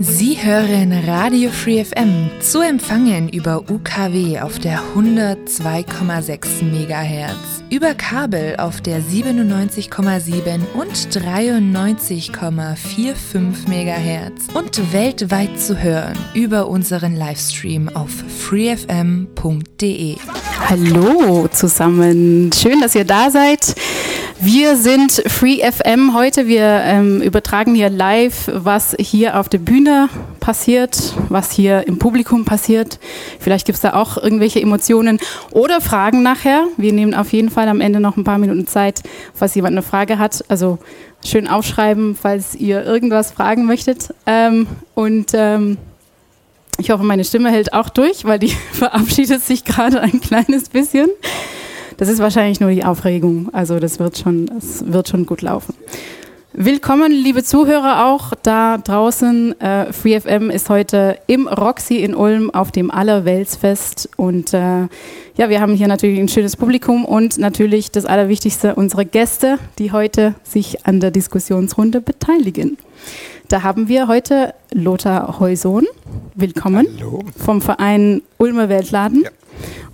Sie hören Radio Free FM zu empfangen über UKW auf der 102,6 MHz, über Kabel auf der 97,7 und 93,45 MHz und weltweit zu hören über unseren Livestream auf freefm.de. Hallo zusammen, schön, dass ihr da seid. Wir sind Free FM heute. Wir ähm, übertragen hier live, was hier auf der Bühne passiert, was hier im Publikum passiert. Vielleicht gibt es da auch irgendwelche Emotionen oder Fragen nachher. Wir nehmen auf jeden Fall am Ende noch ein paar Minuten Zeit, falls jemand eine Frage hat. Also schön aufschreiben, falls ihr irgendwas fragen möchtet. Ähm, und ähm, ich hoffe, meine Stimme hält auch durch, weil die verabschiedet sich gerade ein kleines bisschen. Das ist wahrscheinlich nur die Aufregung. Also das wird schon, das wird schon gut laufen. Willkommen, liebe Zuhörer, auch da draußen. Äh, FreeFM ist heute im Roxy in Ulm auf dem Allerweltsfest. Und äh, ja, wir haben hier natürlich ein schönes Publikum und natürlich das Allerwichtigste, unsere Gäste, die heute sich an der Diskussionsrunde beteiligen. Da haben wir heute Lothar Heusohn. Willkommen. Hallo. Vom Verein Ulmer Weltladen. Ja.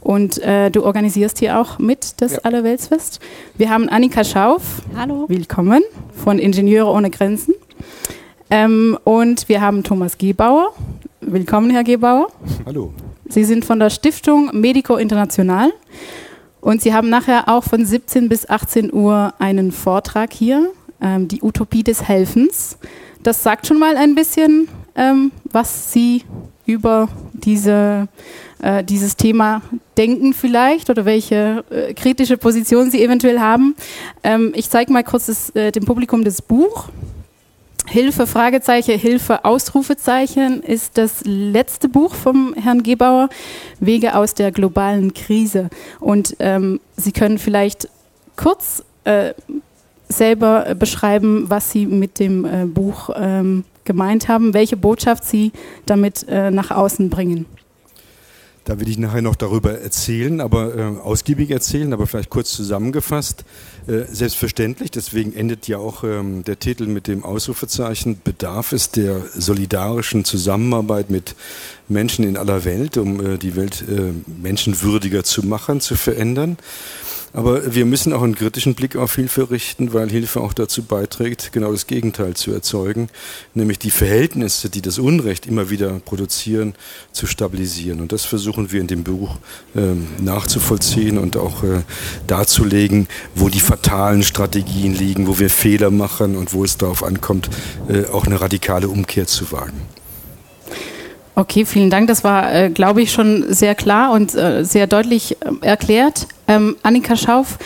Und äh, du organisierst hier auch mit das ja. Allerweltsfest. Wir haben Annika Schauf. Hallo. Willkommen von Ingenieure ohne Grenzen. Ähm, und wir haben Thomas Gebauer. Willkommen, Herr Gebauer. Hallo. Sie sind von der Stiftung Medico International. Und Sie haben nachher auch von 17 bis 18 Uhr einen Vortrag hier, ähm, die Utopie des Helfens. Das sagt schon mal ein bisschen, ähm, was Sie über diese äh, dieses Thema denken vielleicht oder welche äh, kritische Position Sie eventuell haben. Ähm, ich zeige mal kurz das, äh, dem Publikum das Buch. Hilfe, Fragezeichen, Hilfe, Ausrufezeichen ist das letzte Buch vom Herrn Gebauer, Wege aus der globalen Krise. Und ähm, Sie können vielleicht kurz äh, selber beschreiben, was Sie mit dem äh, Buch ähm, gemeint haben, welche Botschaft Sie damit äh, nach außen bringen. Da will ich nachher noch darüber erzählen, aber äh, ausgiebig erzählen, aber vielleicht kurz zusammengefasst. Äh, selbstverständlich, deswegen endet ja auch ähm, der Titel mit dem Ausrufezeichen, bedarf es der solidarischen Zusammenarbeit mit Menschen in aller Welt, um äh, die Welt äh, menschenwürdiger zu machen, zu verändern. Aber wir müssen auch einen kritischen Blick auf Hilfe richten, weil Hilfe auch dazu beiträgt, genau das Gegenteil zu erzeugen, nämlich die Verhältnisse, die das Unrecht immer wieder produzieren, zu stabilisieren. Und das versuchen wir in dem Buch ähm, nachzuvollziehen und auch äh, darzulegen, wo die fatalen Strategien liegen, wo wir Fehler machen und wo es darauf ankommt, äh, auch eine radikale Umkehr zu wagen. Okay, vielen Dank. Das war, äh, glaube ich, schon sehr klar und äh, sehr deutlich äh, erklärt. Ähm, Annika Schauf,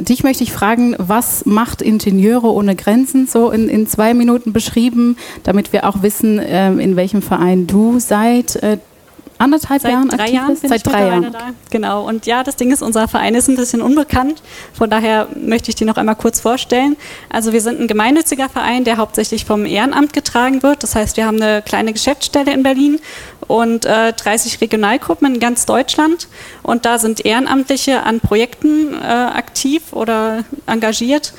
dich möchte ich fragen, was macht Ingenieure ohne Grenzen so in, in zwei Minuten beschrieben, damit wir auch wissen, äh, in welchem Verein du seid, äh, anderthalb Seit Jahren drei aktiv Jahren bist? Seit drei Jahren. Da. Genau. Und ja, das Ding ist, unser Verein ist ein bisschen unbekannt. Von daher möchte ich die noch einmal kurz vorstellen. Also wir sind ein gemeinnütziger Verein, der hauptsächlich vom Ehrenamt getragen wird. Das heißt, wir haben eine kleine Geschäftsstelle in Berlin und äh, 30 Regionalgruppen in ganz Deutschland. Und da sind Ehrenamtliche an Projekten äh, aktiv oder engagiert.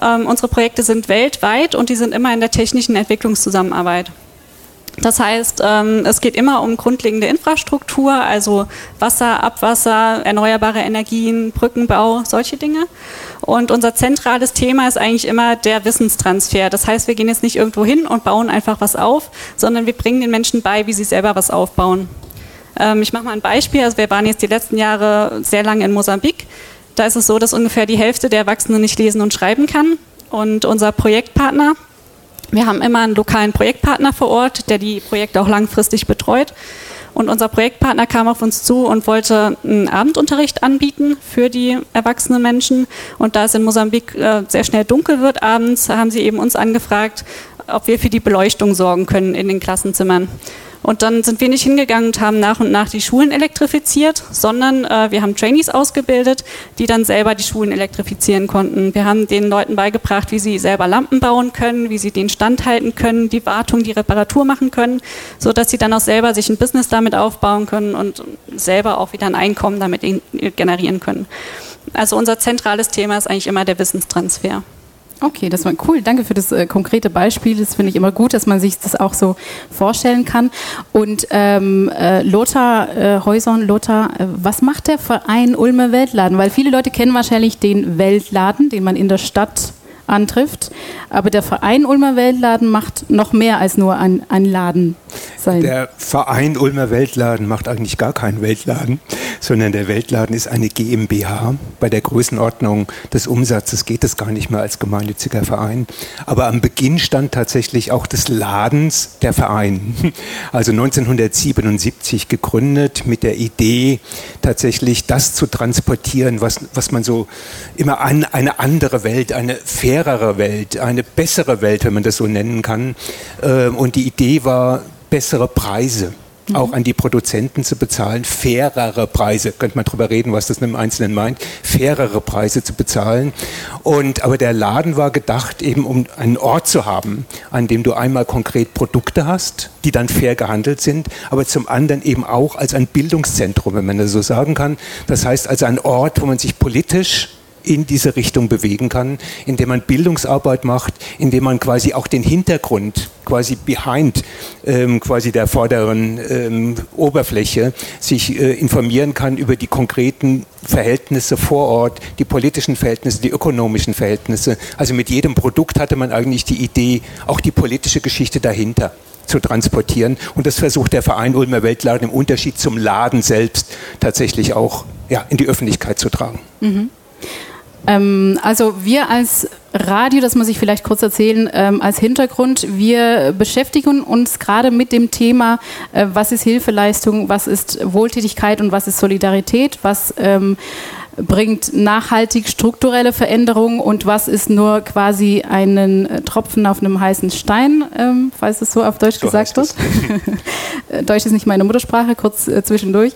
Ähm, unsere Projekte sind weltweit und die sind immer in der technischen Entwicklungszusammenarbeit. Das heißt, ähm, es geht immer um grundlegende Infrastruktur, also Wasser, Abwasser, erneuerbare Energien, Brückenbau, solche Dinge. Und unser zentrales Thema ist eigentlich immer der Wissenstransfer. Das heißt, wir gehen jetzt nicht irgendwo hin und bauen einfach was auf, sondern wir bringen den Menschen bei, wie sie selber was aufbauen. Ähm, ich mache mal ein Beispiel. Also wir waren jetzt die letzten Jahre sehr lange in Mosambik. Da ist es so, dass ungefähr die Hälfte der Erwachsenen nicht lesen und schreiben kann. Und unser Projektpartner, wir haben immer einen lokalen Projektpartner vor Ort, der die Projekte auch langfristig betreut. Und unser Projektpartner kam auf uns zu und wollte einen Abendunterricht anbieten für die erwachsenen Menschen. Und da es in Mosambik äh, sehr schnell dunkel wird abends, haben sie eben uns angefragt, ob wir für die Beleuchtung sorgen können in den Klassenzimmern. Und dann sind wir nicht hingegangen und haben nach und nach die Schulen elektrifiziert, sondern äh, wir haben Trainees ausgebildet, die dann selber die Schulen elektrifizieren konnten. Wir haben den Leuten beigebracht, wie sie selber Lampen bauen können, wie sie den Stand halten können, die Wartung, die Reparatur machen können, sodass sie dann auch selber sich ein Business damit aufbauen können und selber auch wieder ein Einkommen damit generieren können. Also unser zentrales Thema ist eigentlich immer der Wissenstransfer. Okay, das war cool. Danke für das äh, konkrete Beispiel. Das finde ich immer gut, dass man sich das auch so vorstellen kann. Und ähm, äh, Lothar äh, Häusern, Lothar, äh, was macht der Verein Ulmer Weltladen? Weil viele Leute kennen wahrscheinlich den Weltladen, den man in der Stadt antrifft. Aber der Verein Ulmer Weltladen macht noch mehr als nur ein, ein Laden sein. Der Verein Ulmer Weltladen macht eigentlich gar keinen Weltladen, sondern der Weltladen ist eine GmbH. Bei der Größenordnung des Umsatzes geht es gar nicht mehr als gemeinnütziger Verein. Aber am Beginn stand tatsächlich auch des Ladens der Verein. Also 1977 gegründet mit der Idee, tatsächlich das zu transportieren, was, was man so immer an eine andere Welt, eine fairere Welt, eine bessere Welt, wenn man das so nennen kann. Ähm, und die Idee war, bessere Preise auch an die Produzenten zu bezahlen, fairere Preise, könnte man darüber reden, was das im Einzelnen meint, fairere Preise zu bezahlen. Und, aber der Laden war gedacht, eben um einen Ort zu haben, an dem du einmal konkret Produkte hast, die dann fair gehandelt sind, aber zum anderen eben auch als ein Bildungszentrum, wenn man das so sagen kann. Das heißt als ein Ort, wo man sich politisch in diese Richtung bewegen kann, indem man Bildungsarbeit macht, indem man quasi auch den Hintergrund, quasi behind ähm, quasi der vorderen ähm, Oberfläche, sich äh, informieren kann über die konkreten Verhältnisse vor Ort, die politischen Verhältnisse, die ökonomischen Verhältnisse. Also mit jedem Produkt hatte man eigentlich die Idee, auch die politische Geschichte dahinter zu transportieren. Und das versucht der Verein Ulmer Weltladen im Unterschied zum Laden selbst tatsächlich auch ja, in die Öffentlichkeit zu tragen. Mhm. Ähm, also wir als Radio, das muss ich vielleicht kurz erzählen, ähm, als Hintergrund, wir beschäftigen uns gerade mit dem Thema, äh, was ist Hilfeleistung, was ist Wohltätigkeit und was ist Solidarität, was ähm, bringt nachhaltig strukturelle Veränderungen und was ist nur quasi einen äh, Tropfen auf einem heißen Stein, ähm, falls es so auf Deutsch so gesagt wird. Deutsch ist nicht meine Muttersprache, kurz äh, zwischendurch.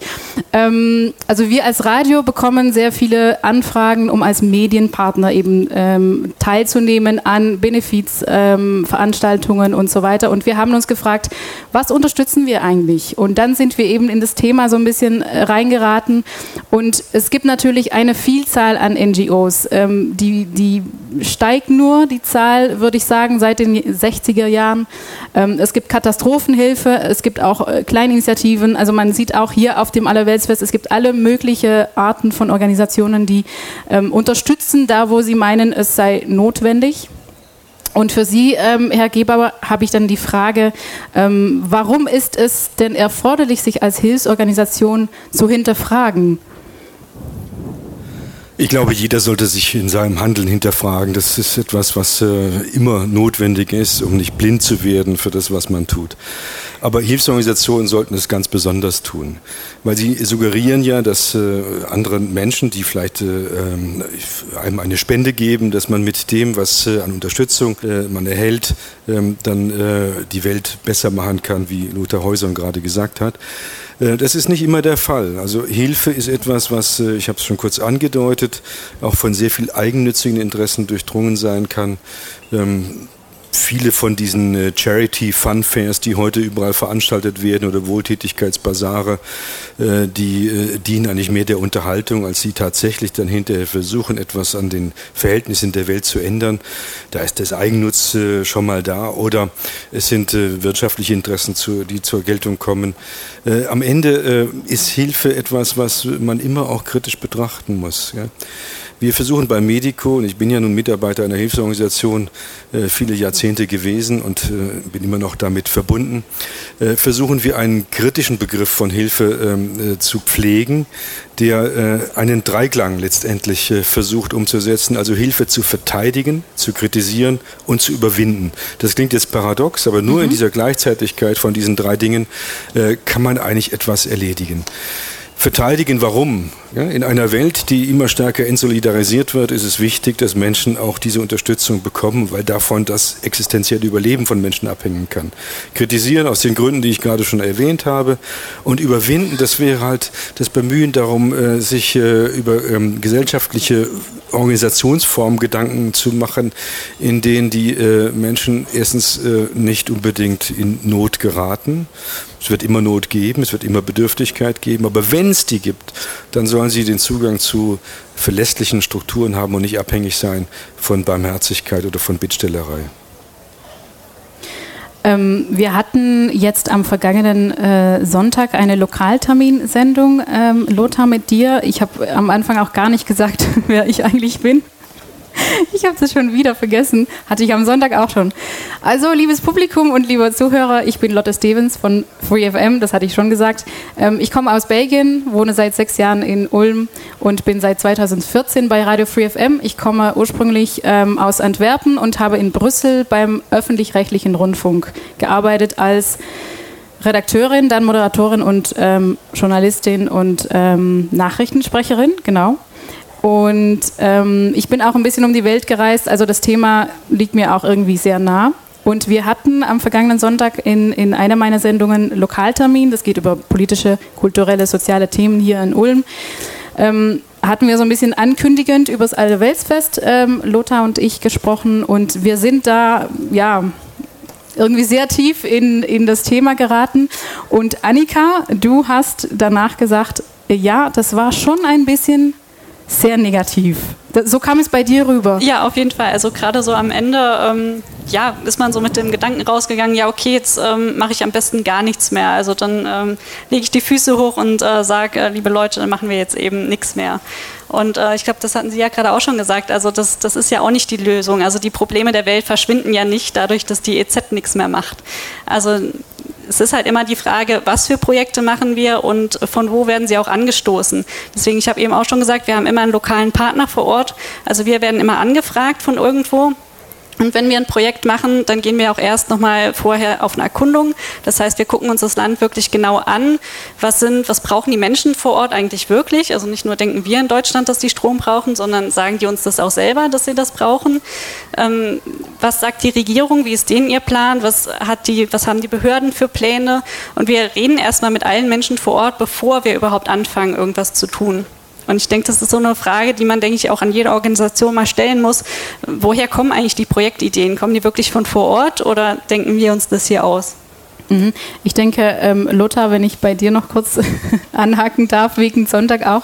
Ähm, also wir als Radio bekommen sehr viele Anfragen, um als Medienpartner eben ähm, teilzunehmen an Benefizveranstaltungen ähm, und so weiter. Und wir haben uns gefragt, was unterstützen wir eigentlich? Und dann sind wir eben in das Thema so ein bisschen äh, reingeraten. Und es gibt natürlich eine Vielzahl an NGOs. Ähm, die, die steigt nur, die Zahl, würde ich sagen, seit den 60er Jahren. Ähm, es gibt Katastrophenhilfe, es gibt auch äh, Kleininitiativen. Also man sieht auch hier auf dem Allerweltsfest, es gibt alle möglichen Arten von Organisationen, die ähm, unterstützen, da wo sie meinen, es sei notwendig. Und für Sie, ähm, Herr Gebauer, habe ich dann die Frage, ähm, warum ist es denn erforderlich, sich als Hilfsorganisation zu hinterfragen? Ich glaube, jeder sollte sich in seinem Handeln hinterfragen. Das ist etwas, was äh, immer notwendig ist, um nicht blind zu werden für das, was man tut. Aber Hilfsorganisationen sollten es ganz besonders tun, weil sie suggerieren ja, dass äh, andere Menschen, die vielleicht äh, ähm, einem eine Spende geben, dass man mit dem, was äh, an Unterstützung äh, man erhält, ähm, dann äh, die Welt besser machen kann, wie Lothar Häusern gerade gesagt hat. Äh, das ist nicht immer der Fall. Also Hilfe ist etwas, was, äh, ich habe es schon kurz angedeutet, auch von sehr viel eigennützigen Interessen durchdrungen sein kann. Viele von diesen äh, Charity Fun Fairs, die heute überall veranstaltet werden oder Wohltätigkeitsbasare, äh, die äh, dienen eigentlich mehr der Unterhaltung, als sie tatsächlich dann hinterher versuchen, etwas an den Verhältnissen der Welt zu ändern. Da ist das Eigennutz schon mal da oder es sind wirtschaftliche Interessen, die zur Geltung kommen. Am Ende ist Hilfe etwas, was man immer auch kritisch betrachten muss. Wir versuchen bei Medico, und ich bin ja nun Mitarbeiter einer Hilfsorganisation, äh, viele Jahrzehnte gewesen und äh, bin immer noch damit verbunden, äh, versuchen wir einen kritischen Begriff von Hilfe ähm, zu pflegen, der einen Dreiklang letztendlich versucht umzusetzen, also Hilfe zu verteidigen, zu kritisieren und zu überwinden. Das klingt jetzt paradox, aber nur mhm. in dieser Gleichzeitigkeit von diesen drei Dingen kann man eigentlich etwas erledigen verteidigen, warum. Ja, in einer Welt, die immer stärker entsolidarisiert wird, ist es wichtig, dass Menschen auch diese Unterstützung bekommen, weil davon das existenzielle Überleben von Menschen abhängen kann. Kritisieren aus den Gründen, die ich gerade schon erwähnt habe, und überwinden, das wäre halt das Bemühen darum, äh, sich äh, über ähm, gesellschaftliche Organisationsformen Gedanken zu machen, in denen die äh, Menschen erstens nicht unbedingt in Not geraten es wird immer Not geben, es wird immer Bedürftigkeit geben, aber wenn es die gibt, dann soll sollen sie den Zugang zu verlässlichen Strukturen haben und nicht abhängig sein von Barmherzigkeit oder von Bittstellerei. Ähm, wir hatten jetzt am vergangenen äh, Sonntag eine Lokalterminsendung, ähm, Lothar, mit dir. Ich habe am Anfang auch gar nicht gesagt, wer ich eigentlich bin. Ich habe das schon wieder vergessen. Hatte ich am Sonntag auch schon. Also, liebes Publikum und lieber Zuhörer, ich bin Lotte Stevens von FreeFM, das hatte ich schon gesagt. Ähm, ich komme aus Belgien, wohne seit sechs Jahren in Ulm und bin seit 2014 bei Radio FreeFM. Ich komme ursprünglich ähm, aus Antwerpen und habe in Brüssel beim öffentlich-rechtlichen Rundfunk gearbeitet als Redakteurin, dann Moderatorin und ähm, Journalistin und ähm, Nachrichtensprecherin, genau. Und ähm, ich bin auch ein bisschen um die Welt gereist, also das Thema liegt mir auch irgendwie sehr nah. Und wir hatten am vergangenen Sonntag in, in einer meiner Sendungen Lokaltermin, das geht über politische, kulturelle, soziale Themen hier in Ulm. Ähm, hatten wir so ein bisschen ankündigend über das Alte Weltsfest, ähm, Lothar und ich gesprochen und wir sind da, ja, irgendwie sehr tief in, in das Thema geraten. Und Annika, du hast danach gesagt, ja, das war schon ein bisschen sehr negativ. So kam es bei dir rüber. Ja, auf jeden Fall. Also gerade so am Ende, ähm, ja, ist man so mit dem Gedanken rausgegangen, ja, okay, jetzt ähm, mache ich am besten gar nichts mehr. Also dann ähm, lege ich die Füße hoch und äh, sage, äh, liebe Leute, dann machen wir jetzt eben nichts mehr. Und äh, ich glaube, das hatten Sie ja gerade auch schon gesagt. Also das, das ist ja auch nicht die Lösung. Also die Probleme der Welt verschwinden ja nicht dadurch, dass die EZ nichts mehr macht. Also es ist halt immer die Frage, was für Projekte machen wir und von wo werden sie auch angestoßen. Deswegen, ich habe eben auch schon gesagt, wir haben immer einen lokalen Partner vor Ort. Also wir werden immer angefragt von irgendwo und wenn wir ein Projekt machen, dann gehen wir auch erst nochmal vorher auf eine Erkundung. Das heißt, wir gucken uns das Land wirklich genau an. Was sind, was brauchen die Menschen vor Ort eigentlich wirklich? Also nicht nur denken wir in Deutschland, dass die Strom brauchen, sondern sagen die uns das auch selber, dass sie das brauchen. Ähm, was sagt die Regierung? Wie ist denen ihr Plan? Was hat die, was haben die Behörden für Pläne? Und wir reden erstmal mit allen Menschen vor Ort, bevor wir überhaupt anfangen, irgendwas zu tun. Und ich denke, das ist so eine Frage, die man, denke ich, auch an jede Organisation mal stellen muss. Woher kommen eigentlich die Projektideen? Kommen die wirklich von vor Ort oder denken wir uns das hier aus? Mhm. Ich denke, ähm, Lothar, wenn ich bei dir noch kurz anhaken darf, wegen Sonntag auch.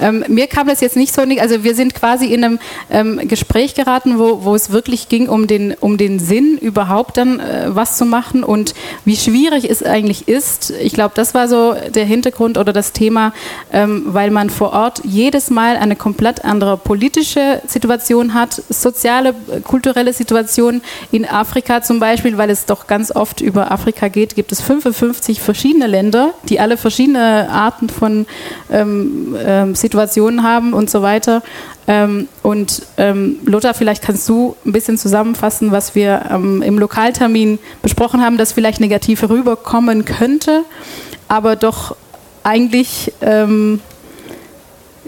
Ähm, mir kam das jetzt nicht so, also wir sind quasi in einem ähm, Gespräch geraten, wo, wo es wirklich ging um den, um den Sinn, überhaupt dann äh, was zu machen und wie schwierig es eigentlich ist. Ich glaube, das war so der Hintergrund oder das Thema, ähm, weil man vor Ort jedes Mal eine komplett andere politische Situation hat, soziale, kulturelle Situation in Afrika zum Beispiel, weil es doch ganz oft über Afrika geht geht, gibt es 55 verschiedene Länder, die alle verschiedene Arten von ähm, ähm, Situationen haben und so weiter. Ähm, und ähm, Lothar, vielleicht kannst du ein bisschen zusammenfassen, was wir ähm, im Lokaltermin besprochen haben, das vielleicht negativ rüberkommen könnte, aber doch eigentlich ähm,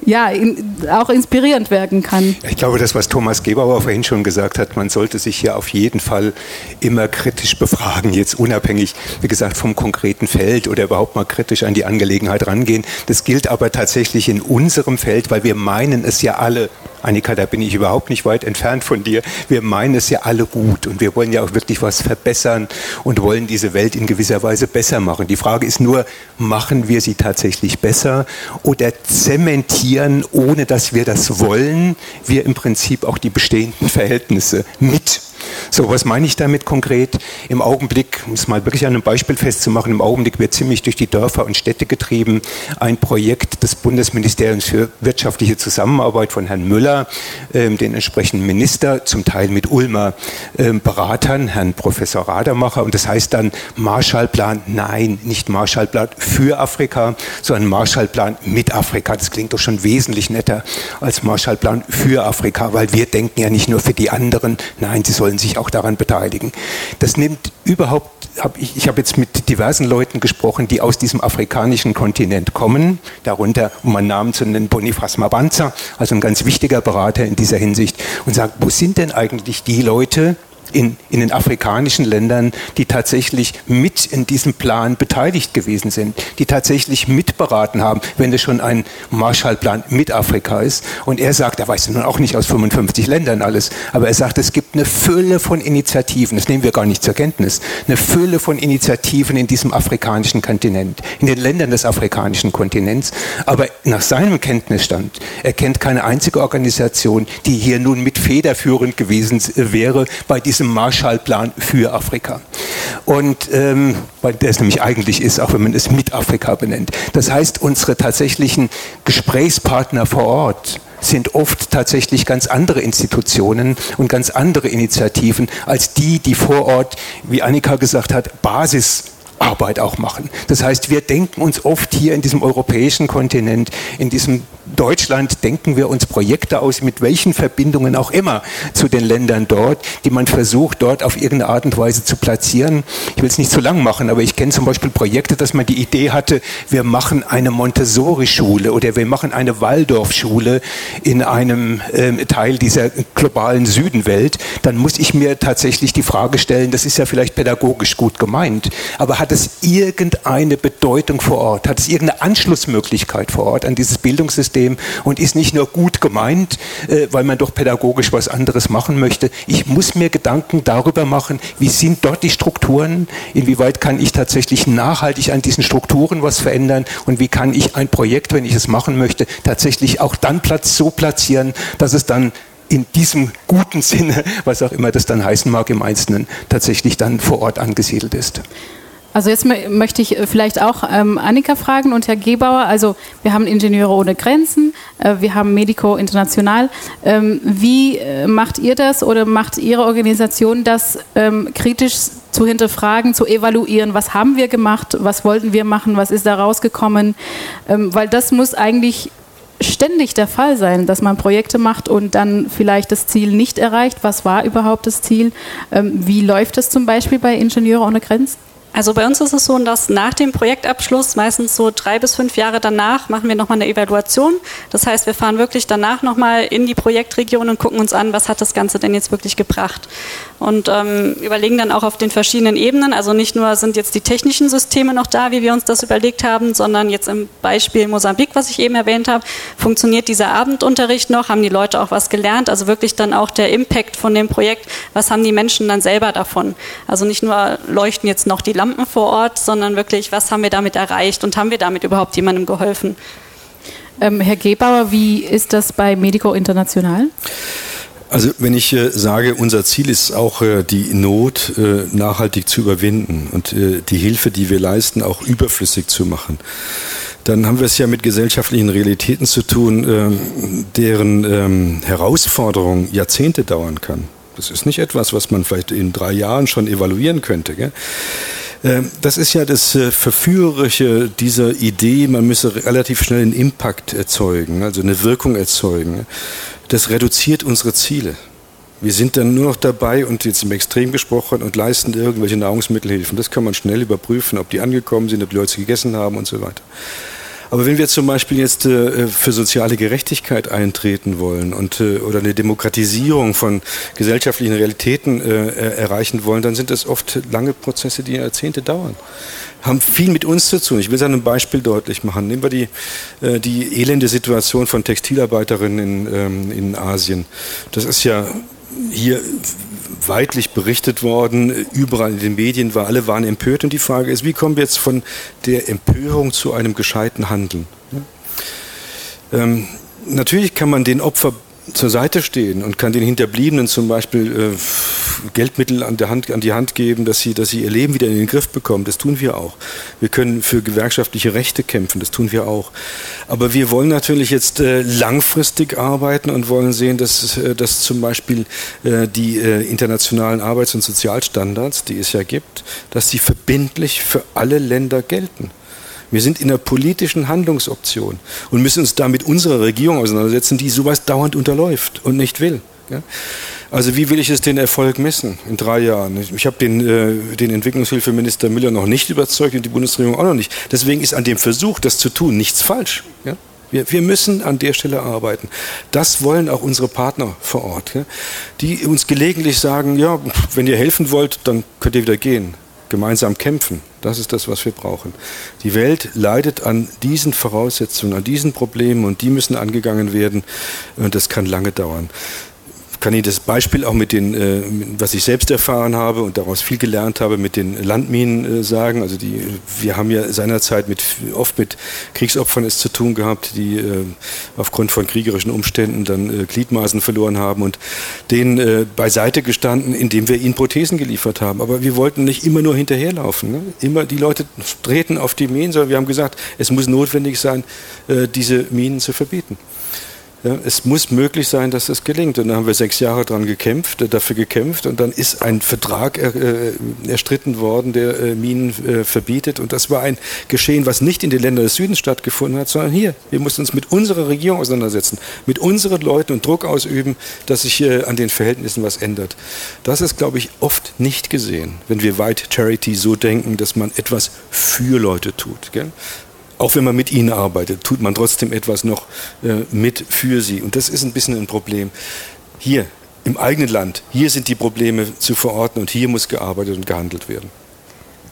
ja, in, auch inspirierend wirken kann. Ich glaube, das, was Thomas Gebauer vorhin schon gesagt hat, man sollte sich hier auf jeden Fall immer kritisch befragen, jetzt unabhängig, wie gesagt, vom konkreten Feld oder überhaupt mal kritisch an die Angelegenheit rangehen. Das gilt aber tatsächlich in unserem Feld, weil wir meinen es ja alle, Annika, da bin ich überhaupt nicht weit entfernt von dir, wir meinen es ja alle gut und wir wollen ja auch wirklich was verbessern und wollen diese Welt in gewisser Weise besser machen. Die Frage ist nur, machen wir sie tatsächlich besser oder zementieren ohne dass wir das wollen, wir im Prinzip auch die bestehenden Verhältnisse mit so, was meine ich damit konkret? Im Augenblick, um es mal wirklich an einem Beispiel festzumachen, im Augenblick wird ziemlich durch die Dörfer und Städte getrieben ein Projekt des Bundesministeriums für wirtschaftliche Zusammenarbeit von Herrn Müller, ähm, den entsprechenden Minister, zum Teil mit Ulmer ähm, Beratern, Herrn Professor Radermacher. Und das heißt dann Marshallplan, nein, nicht Marshallplan für Afrika, sondern Marshallplan mit Afrika. Das klingt doch schon wesentlich netter als Marshallplan für Afrika, weil wir denken ja nicht nur für die anderen, nein, sie sollen sich auch daran beteiligen. Das nimmt überhaupt, hab ich, ich habe jetzt mit diversen Leuten gesprochen, die aus diesem afrikanischen Kontinent kommen, darunter, um einen Namen zu nennen, Boniface Mabanza, also ein ganz wichtiger Berater in dieser Hinsicht, und sagt, wo sind denn eigentlich die Leute, in, in den afrikanischen Ländern, die tatsächlich mit in diesem Plan beteiligt gewesen sind, die tatsächlich mitberaten haben, wenn es schon ein Marshallplan mit Afrika ist. Und er sagt, er weiß nun auch nicht aus 55 Ländern alles, aber er sagt, es gibt eine Fülle von Initiativen, das nehmen wir gar nicht zur Kenntnis, eine Fülle von Initiativen in diesem afrikanischen Kontinent, in den Ländern des afrikanischen Kontinents. Aber nach seinem Kenntnisstand, er kennt keine einzige Organisation, die hier nun mit federführend gewesen wäre bei diesem Marshallplan für Afrika. Und ähm, weil der es nämlich eigentlich ist, auch wenn man es mit Afrika benennt. Das heißt, unsere tatsächlichen Gesprächspartner vor Ort, sind oft tatsächlich ganz andere Institutionen und ganz andere Initiativen als die, die vor Ort, wie Annika gesagt hat, Basis Arbeit auch machen. Das heißt, wir denken uns oft hier in diesem europäischen Kontinent, in diesem Deutschland, denken wir uns Projekte aus, mit welchen Verbindungen auch immer zu den Ländern dort, die man versucht, dort auf irgendeine Art und Weise zu platzieren. Ich will es nicht zu lang machen, aber ich kenne zum Beispiel Projekte, dass man die Idee hatte, wir machen eine Montessori-Schule oder wir machen eine Waldorf-Schule in einem ähm, Teil dieser globalen Südenwelt. Dann muss ich mir tatsächlich die Frage stellen, das ist ja vielleicht pädagogisch gut gemeint, aber hat hat es irgendeine Bedeutung vor Ort? Hat es irgendeine Anschlussmöglichkeit vor Ort an dieses Bildungssystem und ist nicht nur gut gemeint, äh, weil man doch pädagogisch was anderes machen möchte? Ich muss mir Gedanken darüber machen, wie sind dort die Strukturen? Inwieweit kann ich tatsächlich nachhaltig an diesen Strukturen was verändern? Und wie kann ich ein Projekt, wenn ich es machen möchte, tatsächlich auch dann Platz so platzieren, dass es dann in diesem guten Sinne, was auch immer das dann heißen mag im Einzelnen, tatsächlich dann vor Ort angesiedelt ist. Also jetzt möchte ich äh, vielleicht auch ähm, Annika fragen und Herr Gebauer. Also wir haben Ingenieure ohne Grenzen, äh, wir haben Medico International. Ähm, wie äh, macht ihr das oder macht Ihre Organisation das ähm, kritisch zu hinterfragen, zu evaluieren? Was haben wir gemacht? Was wollten wir machen? Was ist da rausgekommen? Ähm, weil das muss eigentlich ständig der Fall sein, dass man Projekte macht und dann vielleicht das Ziel nicht erreicht. Was war überhaupt das Ziel? Ähm, wie läuft es zum Beispiel bei Ingenieure ohne Grenzen? Also bei uns ist es so, dass nach dem Projektabschluss, meistens so drei bis fünf Jahre danach, machen wir nochmal eine Evaluation. Das heißt, wir fahren wirklich danach nochmal in die Projektregion und gucken uns an, was hat das Ganze denn jetzt wirklich gebracht. Und ähm, überlegen dann auch auf den verschiedenen Ebenen. Also nicht nur sind jetzt die technischen Systeme noch da, wie wir uns das überlegt haben, sondern jetzt im Beispiel Mosambik, was ich eben erwähnt habe, funktioniert dieser Abendunterricht noch, haben die Leute auch was gelernt. Also wirklich dann auch der Impact von dem Projekt, was haben die Menschen dann selber davon. Also nicht nur leuchten jetzt noch die Lampen vor Ort, sondern wirklich, was haben wir damit erreicht und haben wir damit überhaupt jemandem geholfen? Ähm, Herr Gebauer, wie ist das bei Medico International? Also wenn ich äh, sage, unser Ziel ist auch äh, die Not äh, nachhaltig zu überwinden und äh, die Hilfe, die wir leisten, auch überflüssig zu machen, dann haben wir es ja mit gesellschaftlichen Realitäten zu tun, ähm, deren ähm, Herausforderung Jahrzehnte dauern kann. Das ist nicht etwas, was man vielleicht in drei Jahren schon evaluieren könnte. Gell? Ähm, das ist ja das äh, Verführerische dieser Idee, man müsse relativ schnell einen Impact erzeugen, also eine Wirkung erzeugen. Das reduziert unsere Ziele. Wir sind dann nur noch dabei und jetzt im Extrem gesprochen und leisten irgendwelche Nahrungsmittelhilfen. Das kann man schnell überprüfen, ob die angekommen sind, ob die Leute gegessen haben und so weiter. Aber wenn wir zum Beispiel jetzt äh, für soziale Gerechtigkeit eintreten wollen und äh, oder eine Demokratisierung von gesellschaftlichen Realitäten äh, erreichen wollen, dann sind das oft lange Prozesse, die Jahrzehnte dauern. Haben viel mit uns zu tun. Ich will es an einem Beispiel deutlich machen. Nehmen wir die, äh, die elende Situation von Textilarbeiterinnen in, ähm, in Asien. Das ist ja hier weitlich berichtet worden, überall in den Medien war, alle waren empört und die Frage ist, wie kommen wir jetzt von der Empörung zu einem gescheiten Handeln? Ähm, natürlich kann man den Opfer zur Seite stehen und kann den Hinterbliebenen zum Beispiel äh, Geldmittel an, der Hand, an die Hand geben, dass sie, dass sie ihr Leben wieder in den Griff bekommen. Das tun wir auch. Wir können für gewerkschaftliche Rechte kämpfen. Das tun wir auch. Aber wir wollen natürlich jetzt äh, langfristig arbeiten und wollen sehen, dass, äh, dass zum Beispiel äh, die äh, internationalen Arbeits- und Sozialstandards, die es ja gibt, dass sie verbindlich für alle Länder gelten. Wir sind in einer politischen Handlungsoption und müssen uns da mit unserer Regierung auseinandersetzen, die sowas dauernd unterläuft und nicht will. Also wie will ich es den Erfolg messen in drei Jahren? Ich habe den, äh, den Entwicklungshilfeminister Müller noch nicht überzeugt und die Bundesregierung auch noch nicht. Deswegen ist an dem Versuch, das zu tun, nichts falsch. Wir, wir müssen an der Stelle arbeiten. Das wollen auch unsere Partner vor Ort, die uns gelegentlich sagen, ja, wenn ihr helfen wollt, dann könnt ihr wieder gehen. Gemeinsam kämpfen, das ist das, was wir brauchen. Die Welt leidet an diesen Voraussetzungen, an diesen Problemen und die müssen angegangen werden. Und das kann lange dauern kann Ihnen das Beispiel auch mit den, äh, was ich selbst erfahren habe und daraus viel gelernt habe, mit den Landminen äh, sagen. Also die, wir haben ja seinerzeit mit, oft mit Kriegsopfern es zu tun gehabt, die äh, aufgrund von kriegerischen Umständen dann äh, Gliedmaßen verloren haben und denen äh, beiseite gestanden, indem wir ihnen Prothesen geliefert haben. Aber wir wollten nicht immer nur hinterherlaufen. Ne? Immer die Leute treten auf die Minen, sondern wir haben gesagt, es muss notwendig sein, äh, diese Minen zu verbieten. Ja, es muss möglich sein, dass das gelingt. Und da haben wir sechs Jahre dran gekämpft, äh, dafür gekämpft. Und dann ist ein Vertrag er, äh, erstritten worden, der äh, Minen äh, verbietet. Und das war ein Geschehen, was nicht in den Ländern des Südens stattgefunden hat, sondern hier. Wir mussten uns mit unserer Regierung auseinandersetzen, mit unseren Leuten und Druck ausüben, dass sich äh, an den Verhältnissen was ändert. Das ist, glaube ich, oft nicht gesehen, wenn wir White Charity so denken, dass man etwas für Leute tut. Gell? Auch wenn man mit ihnen arbeitet, tut man trotzdem etwas noch äh, mit für sie. Und das ist ein bisschen ein Problem. Hier im eigenen Land, hier sind die Probleme zu verorten und hier muss gearbeitet und gehandelt werden.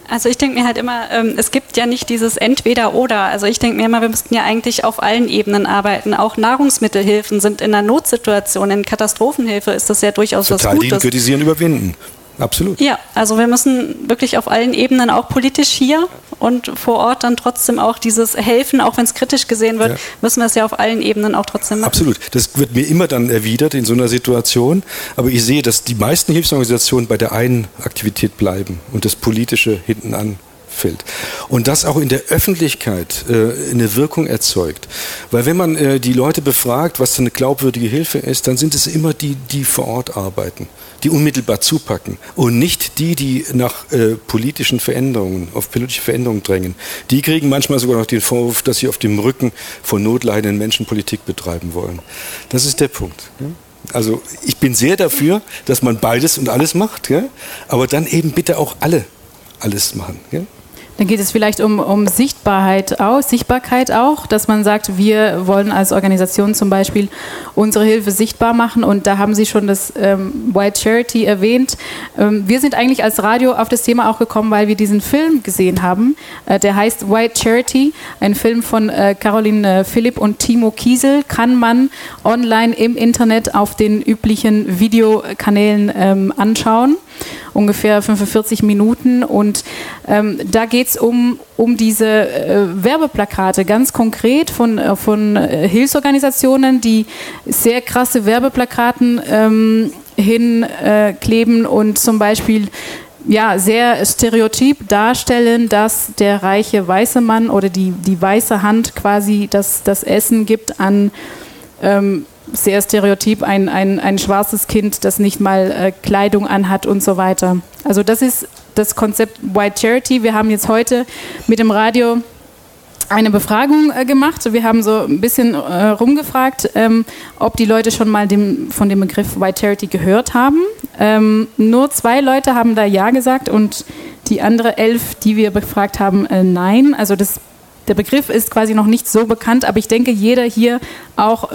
Also ich denke mir halt immer, ähm, es gibt ja nicht dieses Entweder-Oder. Also ich denke mir immer, wir müssten ja eigentlich auf allen Ebenen arbeiten. Auch Nahrungsmittelhilfen sind in einer Notsituation, in Katastrophenhilfe ist das ja durchaus Total was Gutes. Kritisieren überwinden. Absolut. Ja, also wir müssen wirklich auf allen Ebenen, auch politisch hier und vor Ort dann trotzdem auch dieses Helfen, auch wenn es kritisch gesehen wird, ja. müssen wir es ja auf allen Ebenen auch trotzdem machen. Absolut. Das wird mir immer dann erwidert in so einer Situation. Aber ich sehe, dass die meisten Hilfsorganisationen bei der einen Aktivität bleiben und das Politische hinten an fällt. Und das auch in der Öffentlichkeit äh, eine Wirkung erzeugt. Weil wenn man äh, die Leute befragt, was eine glaubwürdige Hilfe ist, dann sind es immer die, die vor Ort arbeiten, die unmittelbar zupacken und nicht die, die nach äh, politischen Veränderungen, auf politische Veränderungen drängen. Die kriegen manchmal sogar noch den Vorwurf, dass sie auf dem Rücken von notleidenden Menschen Politik betreiben wollen. Das ist der Punkt. Ja? Also ich bin sehr dafür, dass man beides und alles macht, ja? aber dann eben bitte auch alle alles machen. Ja? Dann geht es vielleicht um, um Sichtbarkeit auch, Sichtbarkeit auch, dass man sagt, wir wollen als Organisation zum Beispiel unsere Hilfe sichtbar machen und da haben Sie schon das ähm, White Charity erwähnt. Ähm, wir sind eigentlich als Radio auf das Thema auch gekommen, weil wir diesen Film gesehen haben. Äh, der heißt White Charity, ein Film von äh, Caroline Philipp und Timo Kiesel, kann man online im Internet auf den üblichen Videokanälen ähm, anschauen ungefähr 45 Minuten. Und ähm, da geht es um, um diese äh, Werbeplakate, ganz konkret von, äh, von äh, Hilfsorganisationen, die sehr krasse Werbeplakaten ähm, hinkleben äh, und zum Beispiel ja, sehr stereotyp darstellen, dass der reiche weiße Mann oder die, die weiße Hand quasi das, das Essen gibt an ähm, sehr stereotyp ein, ein, ein schwarzes Kind, das nicht mal äh, Kleidung anhat und so weiter. Also das ist das Konzept White Charity. Wir haben jetzt heute mit dem Radio eine Befragung äh, gemacht. Wir haben so ein bisschen äh, rumgefragt, ähm, ob die Leute schon mal dem, von dem Begriff White Charity gehört haben. Ähm, nur zwei Leute haben da Ja gesagt und die andere elf, die wir befragt haben, äh, Nein. Also das der Begriff ist quasi noch nicht so bekannt, aber ich denke, jeder hier auch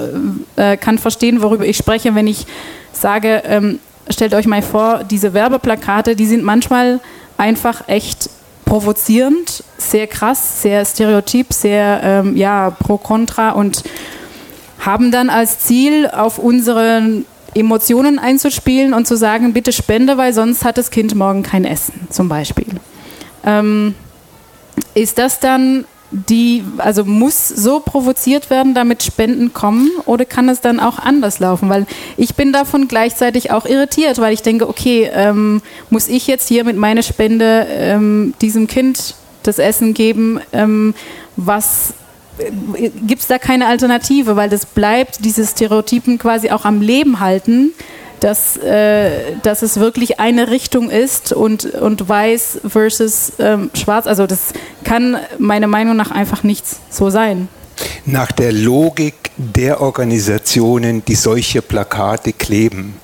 äh, äh, kann verstehen, worüber ich spreche, wenn ich sage, ähm, stellt euch mal vor, diese Werbeplakate, die sind manchmal einfach echt provozierend, sehr krass, sehr stereotyp, sehr ähm, ja, pro contra und haben dann als Ziel, auf unsere Emotionen einzuspielen und zu sagen, bitte spende, weil sonst hat das Kind morgen kein Essen, zum Beispiel. Ähm, ist das dann die, also muss so provoziert werden, damit Spenden kommen? Oder kann es dann auch anders laufen? Weil ich bin davon gleichzeitig auch irritiert, weil ich denke, okay, ähm, muss ich jetzt hier mit meiner Spende ähm, diesem Kind das Essen geben, ähm, was äh, gibt es da keine Alternative, weil das bleibt, diese Stereotypen quasi auch am Leben halten dass, äh, dass es wirklich eine Richtung ist und, und weiß versus ähm, schwarz. Also das kann meiner Meinung nach einfach nicht so sein. Nach der Logik der Organisationen, die solche Plakate kleben,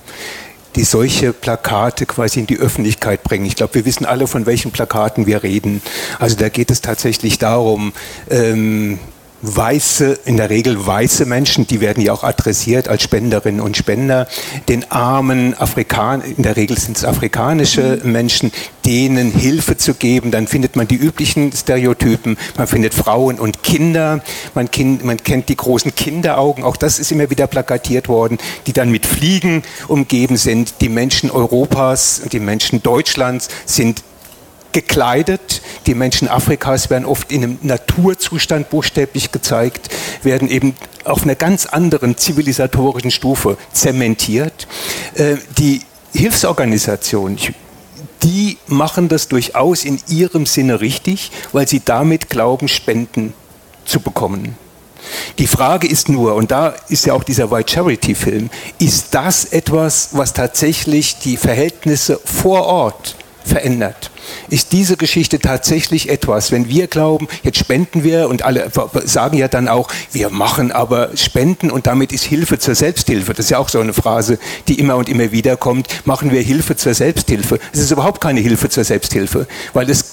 die solche Plakate quasi in die Öffentlichkeit bringen. Ich glaube, wir wissen alle, von welchen Plakaten wir reden. Also da geht es tatsächlich darum, ähm, weiße, in der Regel weiße Menschen, die werden ja auch adressiert als Spenderinnen und Spender, den armen Afrikanern, in der Regel sind es afrikanische mhm. Menschen, denen Hilfe zu geben. Dann findet man die üblichen Stereotypen, man findet Frauen und Kinder, man, kind, man kennt die großen Kinderaugen, auch das ist immer wieder plakatiert worden, die dann mit Fliegen umgeben sind. Die Menschen Europas und die Menschen Deutschlands sind gekleidet. Die Menschen Afrikas werden oft in einem Naturzustand buchstäblich gezeigt, werden eben auf einer ganz anderen zivilisatorischen Stufe zementiert. Äh, die Hilfsorganisationen, die machen das durchaus in ihrem Sinne richtig, weil sie damit glauben, Spenden zu bekommen. Die Frage ist nur, und da ist ja auch dieser White Charity Film, ist das etwas, was tatsächlich die Verhältnisse vor Ort verändert? ist diese Geschichte tatsächlich etwas, wenn wir glauben, jetzt spenden wir und alle sagen ja dann auch, wir machen aber Spenden und damit ist Hilfe zur Selbsthilfe. Das ist ja auch so eine Phrase, die immer und immer wieder kommt. Machen wir Hilfe zur Selbsthilfe. Es ist überhaupt keine Hilfe zur Selbsthilfe, weil es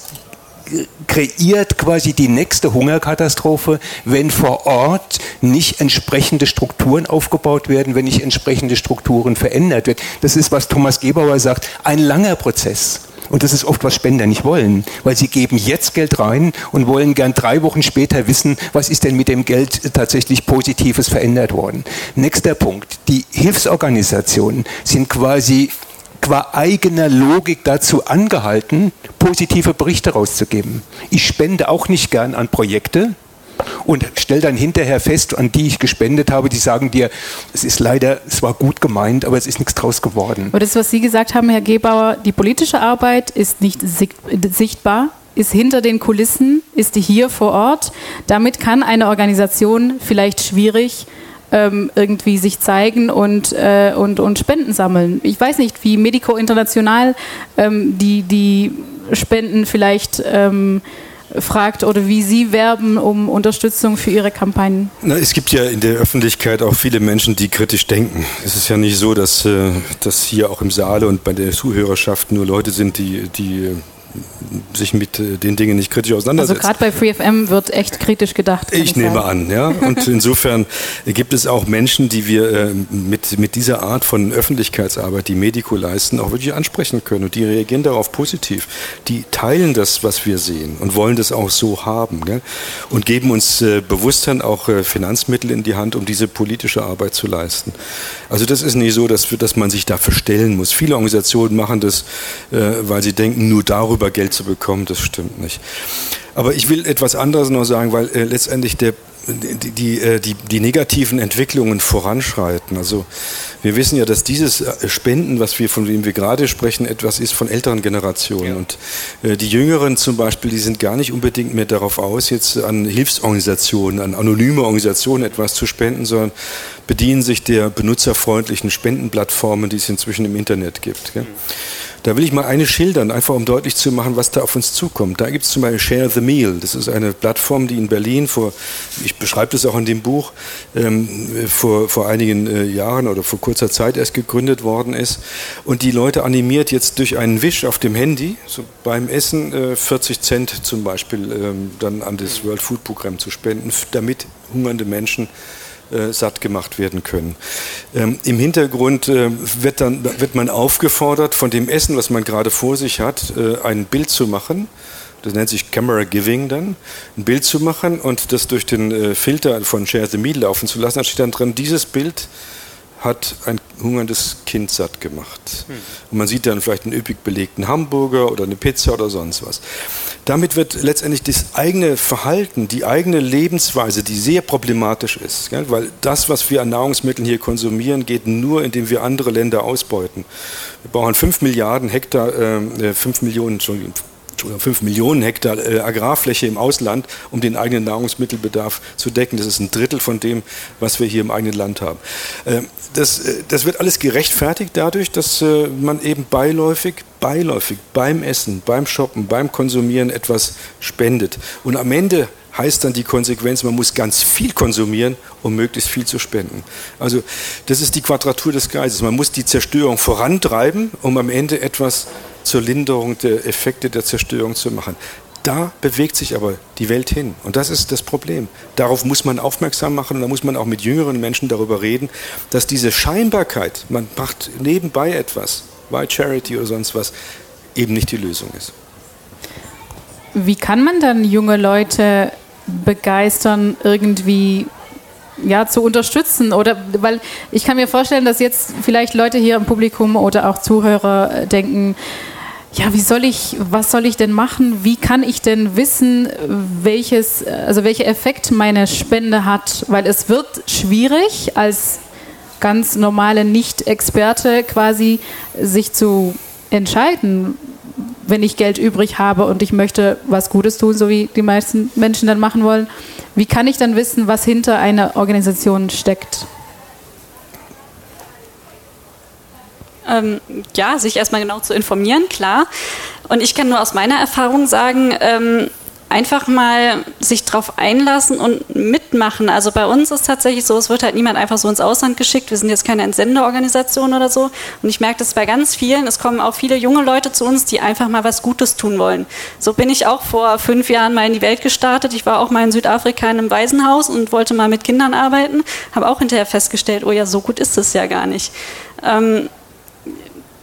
kreiert quasi die nächste Hungerkatastrophe, wenn vor Ort nicht entsprechende Strukturen aufgebaut werden, wenn nicht entsprechende Strukturen verändert werden. Das ist, was Thomas Gebauer sagt, ein langer Prozess. Und das ist oft, was Spender nicht wollen, weil sie geben jetzt Geld rein und wollen gern drei Wochen später wissen, was ist denn mit dem Geld tatsächlich Positives verändert worden. Nächster Punkt. Die Hilfsorganisationen sind quasi qua eigener Logik dazu angehalten, positive Berichte rauszugeben. Ich spende auch nicht gern an Projekte, und stell dann hinterher fest, an die ich gespendet habe, die sagen dir, es ist leider, es war gut gemeint, aber es ist nichts draus geworden. Aber das, was Sie gesagt haben, Herr Gebauer, die politische Arbeit ist nicht sichtbar, ist hinter den Kulissen, ist die hier vor Ort. Damit kann eine Organisation vielleicht schwierig ähm, irgendwie sich zeigen und, äh, und, und Spenden sammeln. Ich weiß nicht, wie Medico International ähm, die, die Spenden vielleicht ähm, fragt oder wie Sie werben um Unterstützung für Ihre Kampagnen? Na, es gibt ja in der Öffentlichkeit auch viele Menschen, die kritisch denken. Es ist ja nicht so, dass, äh, dass hier auch im Saale und bei der Zuhörerschaft nur Leute sind, die, die sich mit äh, den Dingen nicht kritisch auseinandersetzen. Also gerade bei FreeFM wird echt kritisch gedacht. Ich nehme sagen. an, ja. Und insofern gibt es auch Menschen, die wir äh, mit, mit dieser Art von Öffentlichkeitsarbeit, die Medico leisten, auch wirklich ansprechen können. Und die reagieren darauf positiv. Die teilen das, was wir sehen und wollen das auch so haben. Gell? Und geben uns äh, bewusst dann auch Finanzmittel in die Hand, um diese politische Arbeit zu leisten. Also das ist nicht so, dass, dass man sich da verstellen muss. Viele Organisationen machen das, weil sie denken, nur darüber Geld zu bekommen, das stimmt nicht. Aber ich will etwas anderes noch sagen, weil äh, letztendlich der, die, die, äh, die, die, negativen Entwicklungen voranschreiten. Also wir wissen ja, dass dieses äh, Spenden, was wir, von dem wir gerade sprechen, etwas ist von älteren Generationen. Ja. Und äh, die Jüngeren zum Beispiel, die sind gar nicht unbedingt mehr darauf aus, jetzt an Hilfsorganisationen, an anonyme Organisationen etwas zu spenden, sondern bedienen sich der benutzerfreundlichen Spendenplattformen, die es inzwischen im Internet gibt. Mhm. Da will ich mal eine schildern, einfach um deutlich zu machen, was da auf uns zukommt. Da gibt es zum Beispiel Share the Meal. Das ist eine Plattform, die in Berlin vor, ich beschreibe das auch in dem Buch, ähm, vor, vor einigen äh, Jahren oder vor kurzer Zeit erst gegründet worden ist. Und die Leute animiert jetzt durch einen Wisch auf dem Handy, so beim Essen äh, 40 Cent zum Beispiel, ähm, dann an das World Food Programm zu spenden, damit hungernde Menschen äh, satt gemacht werden können. Ähm, Im Hintergrund äh, wird, dann, wird man aufgefordert, von dem Essen, was man gerade vor sich hat, äh, ein Bild zu machen. Das nennt sich Camera Giving dann, ein Bild zu machen und das durch den äh, Filter von Share the Meal laufen zu lassen. Da steht dann drin, dieses Bild hat ein hungerndes Kind satt gemacht. Hm. Und man sieht dann vielleicht einen üppig belegten Hamburger oder eine Pizza oder sonst was. Damit wird letztendlich das eigene Verhalten, die eigene Lebensweise, die sehr problematisch ist, gell? weil das, was wir an Nahrungsmitteln hier konsumieren, geht nur, indem wir andere Länder ausbeuten. Wir brauchen 5 Milliarden Hektar, äh, 5 Millionen, Entschuldigung, 5 Millionen Hektar äh, Agrarfläche im Ausland, um den eigenen Nahrungsmittelbedarf zu decken. Das ist ein Drittel von dem, was wir hier im eigenen Land haben. Äh, das, äh, das wird alles gerechtfertigt dadurch, dass äh, man eben beiläufig, beiläufig beim Essen, beim Shoppen, beim Konsumieren etwas spendet. Und am Ende heißt dann die Konsequenz, man muss ganz viel konsumieren, um möglichst viel zu spenden. Also das ist die Quadratur des Kreises. Man muss die Zerstörung vorantreiben, um am Ende etwas zur Linderung der Effekte der Zerstörung zu machen. da bewegt sich aber die Welt hin. Und das ist das Problem. Darauf muss man aufmerksam machen und da muss man auch mit jüngeren Menschen darüber reden, dass diese Scheinbarkeit, man macht nebenbei etwas, by Charity oder sonst was, eben nicht die Lösung ist. Wie kann man dann junge Leute begeistern, irgendwie ja, zu unterstützen? Oder weil ich kann mir vorstellen, dass jetzt vielleicht Leute hier im Publikum oder auch Zuhörer denken, ja, wie soll ich, was soll ich denn machen? Wie kann ich denn wissen, welches, also welcher Effekt meine Spende hat? Weil es wird schwierig, als ganz normale Nicht-Experte quasi sich zu entscheiden, wenn ich Geld übrig habe und ich möchte was Gutes tun, so wie die meisten Menschen dann machen wollen. Wie kann ich dann wissen, was hinter einer Organisation steckt? Ähm, ja, sich erstmal genau zu informieren, klar. Und ich kann nur aus meiner Erfahrung sagen, ähm, einfach mal sich drauf einlassen und mitmachen. Also bei uns ist tatsächlich so, es wird halt niemand einfach so ins Ausland geschickt. Wir sind jetzt keine Entsendeorganisation oder so. Und ich merke das bei ganz vielen. Es kommen auch viele junge Leute zu uns, die einfach mal was Gutes tun wollen. So bin ich auch vor fünf Jahren mal in die Welt gestartet. Ich war auch mal in Südafrika in einem Waisenhaus und wollte mal mit Kindern arbeiten. Habe auch hinterher festgestellt, oh ja, so gut ist es ja gar nicht. Ähm,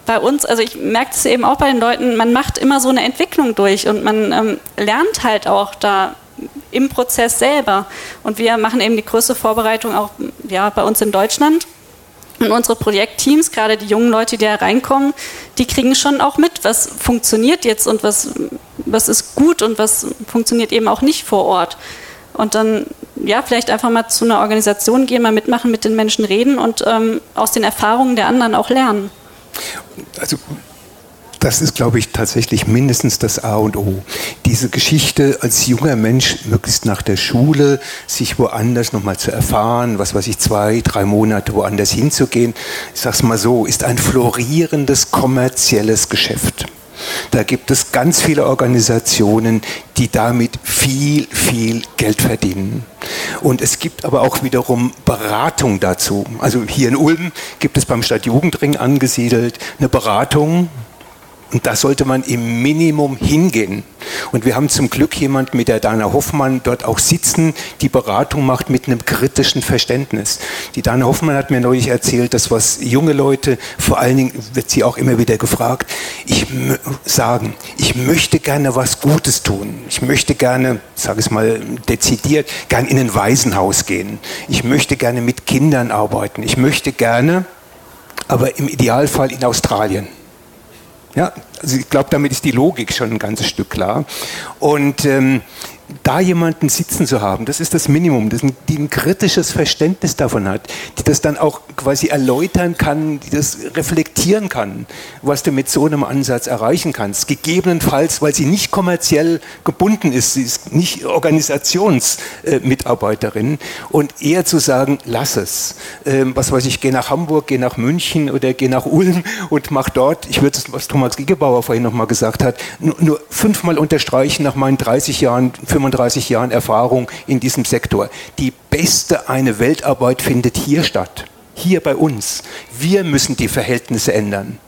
bei uns, also ich merke es eben auch bei den Leuten, man macht immer so eine Entwicklung durch und man ähm, lernt halt auch da im Prozess selber. Und wir machen eben die größte Vorbereitung auch ja, bei uns in Deutschland. Und unsere Projektteams, gerade die jungen Leute, die da reinkommen, die kriegen schon auch mit, was funktioniert jetzt und was, was ist gut und was funktioniert eben auch nicht vor Ort. Und dann, ja, vielleicht einfach mal zu einer Organisation gehen, mal mitmachen, mit den Menschen reden und ähm, aus den Erfahrungen der anderen auch lernen. Also das ist, glaube ich, tatsächlich mindestens das A und O. Diese Geschichte als junger Mensch möglichst nach der Schule sich woanders nochmal zu erfahren, was weiß ich, zwei, drei Monate woanders hinzugehen, ich sage es mal so, ist ein florierendes kommerzielles Geschäft. Da gibt es ganz viele Organisationen, die damit viel, viel Geld verdienen. Und es gibt aber auch wiederum Beratung dazu. Also hier in Ulm gibt es beim Stadtjugendring angesiedelt eine Beratung, und da sollte man im Minimum hingehen. Und wir haben zum Glück jemanden mit der Dana Hoffmann dort auch sitzen, die Beratung macht mit einem kritischen Verständnis. Die Dana Hoffmann hat mir neulich erzählt, dass was junge Leute, vor allen Dingen wird sie auch immer wieder gefragt, ich sagen, ich möchte gerne was Gutes tun. Ich möchte gerne, sage es mal dezidiert, gerne in ein Waisenhaus gehen. Ich möchte gerne mit Kindern arbeiten. Ich möchte gerne, aber im Idealfall in Australien. Ja, also ich glaube, damit ist die Logik schon ein ganzes Stück klar. Und ähm, da jemanden sitzen zu haben, das ist das Minimum, das die ein kritisches Verständnis davon hat, die das dann auch quasi erläutern kann, die das reflektieren kann, was du mit so einem Ansatz erreichen kannst. Gegebenenfalls, weil sie nicht kommerziell gebunden ist, sie ist nicht Organisationsmitarbeiterin und eher zu sagen, lass es. Ähm, was weiß ich, geh nach Hamburg, geh nach München oder geh nach Ulm und mach dort, ich würde es, was Thomas Giegebauer vorhin nochmal gesagt hat, nur, nur fünfmal unterstreichen nach meinen 30 Jahren, 35 Jahren Erfahrung in diesem Sektor. Die beste eine Weltarbeit findet hier statt. Hier bei uns. Wir müssen die Verhältnisse ändern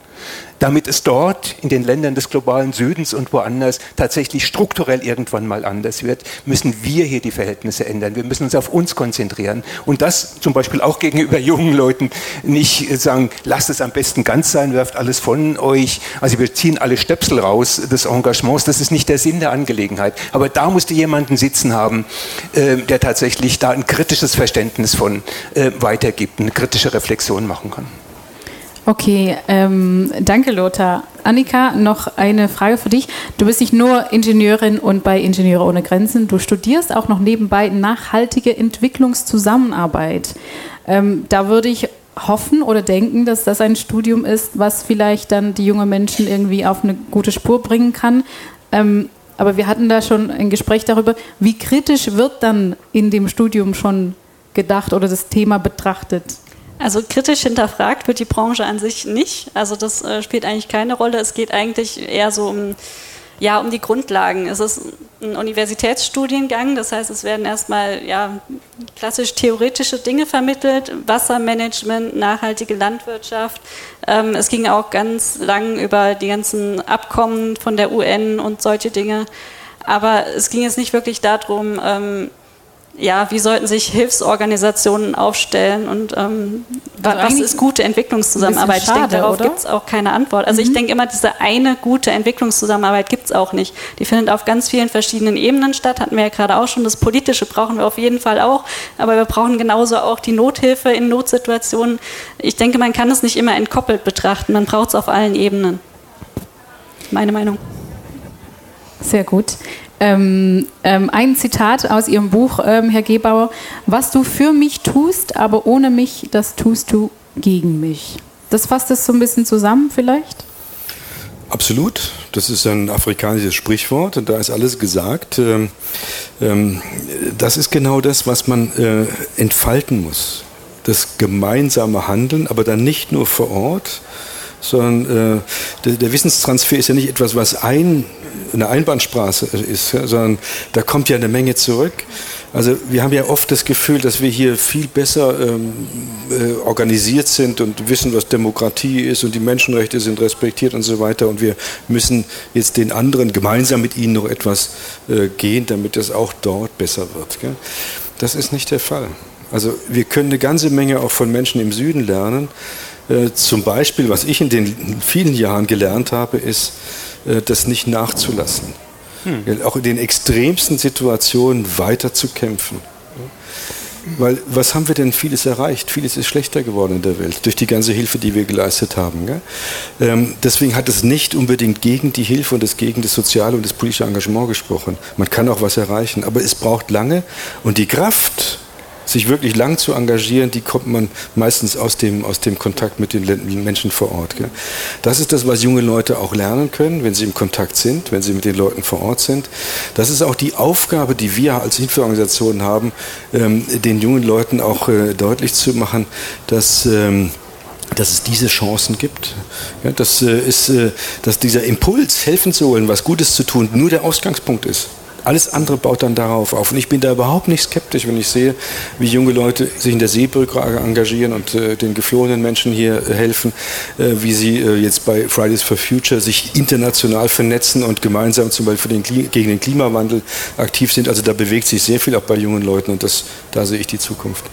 damit es dort in den Ländern des globalen Südens und woanders tatsächlich strukturell irgendwann mal anders wird, müssen wir hier die Verhältnisse ändern. Wir müssen uns auf uns konzentrieren und das zum Beispiel auch gegenüber jungen Leuten nicht sagen, lasst es am besten ganz sein, werft alles von euch. Also wir ziehen alle Stöpsel raus des Engagements. Das ist nicht der Sinn der Angelegenheit. Aber da musste jemanden sitzen haben, äh, der tatsächlich da ein kritisches Verständnis von äh, weitergibt, eine kritische Reflexion machen kann. Okay, ähm, danke Lothar. Annika, noch eine Frage für dich. Du bist nicht nur Ingenieurin und bei Ingenieure ohne Grenzen, du studierst auch noch nebenbei nachhaltige Entwicklungszusammenarbeit. Ähm, da würde ich hoffen oder denken, dass das ein Studium ist, was vielleicht dann die jungen Menschen irgendwie auf eine gute Spur bringen kann. Ähm, aber wir hatten da schon ein Gespräch darüber, wie kritisch wird dann in dem Studium schon gedacht oder das Thema betrachtet? Also kritisch hinterfragt wird die Branche an sich nicht. Also das äh, spielt eigentlich keine Rolle. Es geht eigentlich eher so um, ja, um die Grundlagen. Es ist ein Universitätsstudiengang, das heißt, es werden erstmal ja, klassisch theoretische Dinge vermittelt, Wassermanagement, nachhaltige Landwirtschaft. Ähm, es ging auch ganz lang über die ganzen Abkommen von der UN und solche Dinge. Aber es ging jetzt nicht wirklich darum, ähm, ja, wie sollten sich Hilfsorganisationen aufstellen und ähm, also was ist gute Entwicklungszusammenarbeit? Schade, ich denke, darauf gibt es auch keine Antwort. Also mhm. ich denke immer, diese eine gute Entwicklungszusammenarbeit gibt es auch nicht. Die findet auf ganz vielen verschiedenen Ebenen statt, hatten wir ja gerade auch schon. Das Politische brauchen wir auf jeden Fall auch, aber wir brauchen genauso auch die Nothilfe in Notsituationen. Ich denke, man kann es nicht immer entkoppelt betrachten, man braucht es auf allen Ebenen. Meine Meinung. Sehr gut. Ähm, ähm, ein Zitat aus Ihrem Buch, ähm, Herr Gebauer. Was du für mich tust, aber ohne mich, das tust du gegen mich. Das fasst es so ein bisschen zusammen vielleicht? Absolut. Das ist ein afrikanisches Sprichwort und da ist alles gesagt. Ähm, ähm, das ist genau das, was man äh, entfalten muss. Das gemeinsame Handeln, aber dann nicht nur vor Ort, sondern äh, der, der, Wissenstransfer ist ja nicht etwas, was ein, eine Einbahnstraße ist, ja, sondern da kommt ja eine Menge zurück. Also wir haben ja oft das Gefühl, dass wir hier viel besser ähm, äh, organisiert sind und wissen, was Demokratie ist und die Menschenrechte sind respektiert und so weiter. Und wir müssen jetzt den anderen gemeinsam mit ihnen noch etwas äh, gehen, damit es auch dort besser wird. Gell? Das ist nicht der Fall. Also wir können eine ganze Menge auch von Menschen im Süden lernen. Äh, zum Beispiel, was ich in den vielen Jahren gelernt habe, ist, äh, das nicht nachzulassen. Hm. Auch in den extremsten Situationen weiter zu kämpfen. Weil was haben wir denn vieles erreicht? Vieles ist schlechter geworden in der Welt durch die ganze Hilfe, die wir geleistet haben. Ähm, deswegen hat es nicht unbedingt gegen die Hilfe und das gegen das soziale und das politische Engagement gesprochen. Man kann auch was erreichen, aber es braucht lange und die Kraft, sich wirklich lang zu engagieren, die kommt man meistens aus dem, aus dem Kontakt mit den Menschen vor Ort. Gell? Das ist das, was junge Leute auch lernen können, wenn sie im Kontakt sind, wenn sie mit den Leuten vor Ort sind. Das ist auch die Aufgabe, die wir als Hilfeorganisation haben, ähm, den jungen Leuten auch äh, deutlich zu machen, dass ähm, dass es diese Chancen gibt. Ja, dass, äh, ist, äh, dass dieser Impuls, helfen zu wollen, was Gutes zu tun, nur der Ausgangspunkt ist. Alles andere baut dann darauf auf. Und ich bin da überhaupt nicht skeptisch, wenn ich sehe, wie junge Leute sich in der Seebrücke engagieren und äh, den geflohenen Menschen hier äh, helfen, äh, wie sie äh, jetzt bei Fridays for Future sich international vernetzen und gemeinsam zum Beispiel den gegen den Klimawandel aktiv sind. Also da bewegt sich sehr viel auch bei jungen Leuten und das, da sehe ich die Zukunft.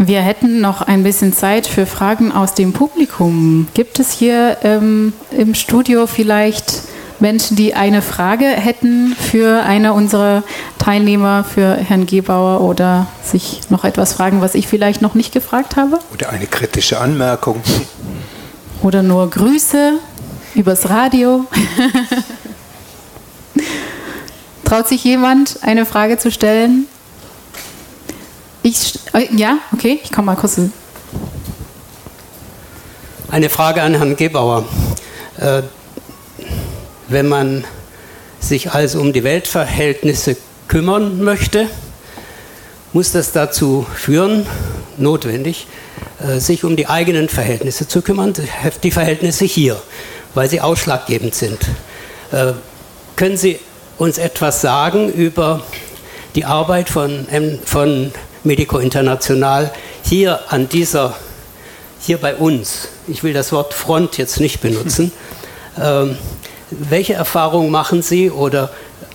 Wir hätten noch ein bisschen Zeit für Fragen aus dem Publikum. Gibt es hier ähm, im Studio vielleicht Menschen, die eine Frage hätten für eine unserer Teilnehmer, für Herrn Gebauer oder sich noch etwas fragen, was ich vielleicht noch nicht gefragt habe? Oder eine kritische Anmerkung. Oder nur Grüße übers Radio. Traut sich jemand, eine Frage zu stellen? Ich, äh, ja, okay, ich komme mal kurz. Eine Frage an Herrn Gebauer. Wenn man sich also um die Weltverhältnisse kümmern möchte, muss das dazu führen, notwendig, äh, sich um die eigenen Verhältnisse zu kümmern, die Verhältnisse hier, weil sie ausschlaggebend sind. Äh, können Sie uns etwas sagen über die Arbeit von, von Medico International hier an dieser, hier bei uns? Ich will das Wort Front jetzt nicht benutzen. Welche Erfahrungen machen Sie oder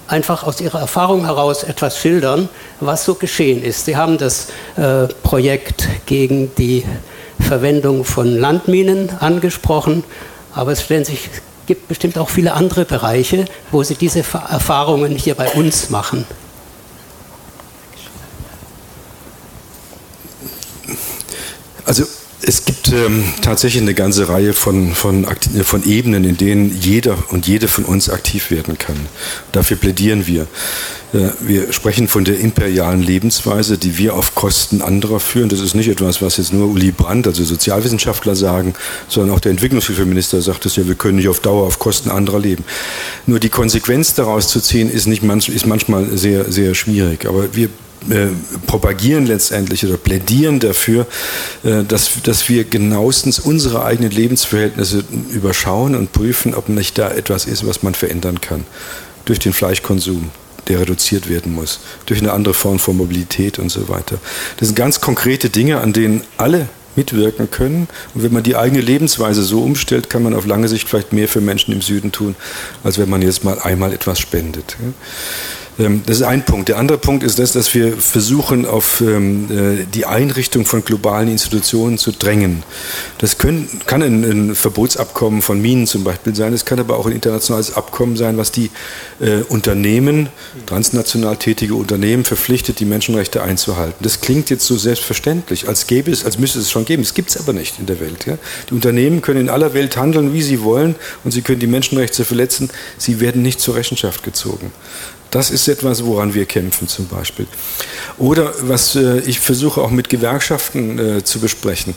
einfach aus Ihrer Erfahrung heraus etwas schildern, was so geschehen ist? Sie haben das äh, Projekt gegen die Verwendung von Landminen angesprochen, aber es stellen sich, gibt bestimmt auch viele andere Bereiche, wo Sie diese Erfahrungen hier bei uns machen. Also es gibt ähm, tatsächlich eine ganze Reihe von, von, von Ebenen, in denen jeder und jede von uns aktiv werden kann. Dafür plädieren wir. Äh, wir sprechen von der imperialen Lebensweise, die wir auf Kosten anderer führen. Das ist nicht etwas, was jetzt nur Uli Brandt, also Sozialwissenschaftler, sagen, sondern auch der Entwicklungshilfeminister sagt es ja, wir können nicht auf Dauer auf Kosten anderer leben. Nur die Konsequenz daraus zu ziehen, ist, nicht manch, ist manchmal sehr, sehr schwierig. Aber wir äh, propagieren letztendlich oder plädieren dafür, äh, dass, dass wir genauestens unsere eigenen Lebensverhältnisse überschauen und prüfen, ob nicht da etwas ist, was man verändern kann. Durch den Fleischkonsum, der reduziert werden muss, durch eine andere Form von Mobilität und so weiter. Das sind ganz konkrete Dinge, an denen alle mitwirken können. Und wenn man die eigene Lebensweise so umstellt, kann man auf lange Sicht vielleicht mehr für Menschen im Süden tun, als wenn man jetzt mal einmal etwas spendet. Ähm, das ist ein Punkt. Der andere Punkt ist das, dass wir versuchen, auf ähm, äh, die Einrichtung von globalen Institutionen zu drängen. Das können, kann ein, Verbotsabkommen von Minen zum Beispiel sein, es kann aber auch ein internationales Abkommen sein, was die äh, Unternehmen, transnational tätige Unternehmen, verpflichtet, die Menschenrechte einzuhalten. Das klingt jetzt so selbstverständlich, als gäbe es, als müsste es schon geben. Es gibt es aber nicht in der Welt. Ja? Die Unternehmen können in aller Welt handeln, wie sie wollen, und sie können die Menschenrechte verletzen. Sie werden nicht zur Rechenschaft gezogen. Das ist etwas, woran wir kämpfen zum Beispiel. Oder was äh, ich versuche auch mit Gewerkschaften äh, zu besprechen.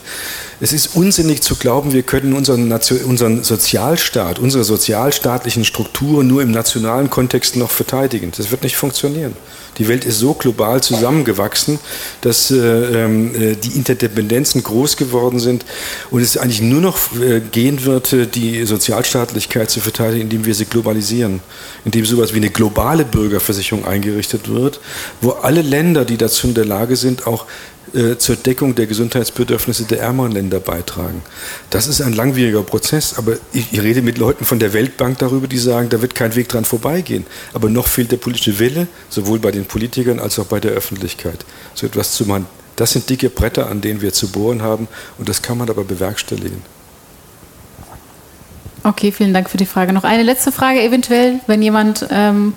Es ist unsinnig zu glauben, wir können unseren, unseren Sozialstaat, unsere sozialstaatlichen Strukturen nur im nationalen Kontext noch verteidigen. Das wird nicht funktionieren. Die Welt ist so global zusammengewachsen, dass äh, ähm, äh, die Interdependenzen groß geworden sind und es eigentlich nur noch äh, gehen wird, die Sozialstaatlichkeit zu verteidigen, indem wir sie globalisieren, indem sowas wie eine globale Bürgerversicherung eingerichtet wird, wo alle Länder, die dazu in der Lage sind, auch äh, zur Deckung der Gesundheitsbedürfnisse der ärmeren Länder beitragen. Das ist ein langwieriger Prozess, aber ich, ich, rede mit Leuten von der Weltbank darüber, die sagen, da wird kein Weg dran vorbeigehen. Aber noch fehlt der politische Wille, sowohl bei den Politikern als auch bei der Öffentlichkeit, so etwas zu machen. Das sind dicke Bretter, an denen wir zu bohren haben und das kann man aber bewerkstelligen. Okay, vielen Dank für die Frage. Noch eine letzte Frage eventuell, wenn jemand ähm,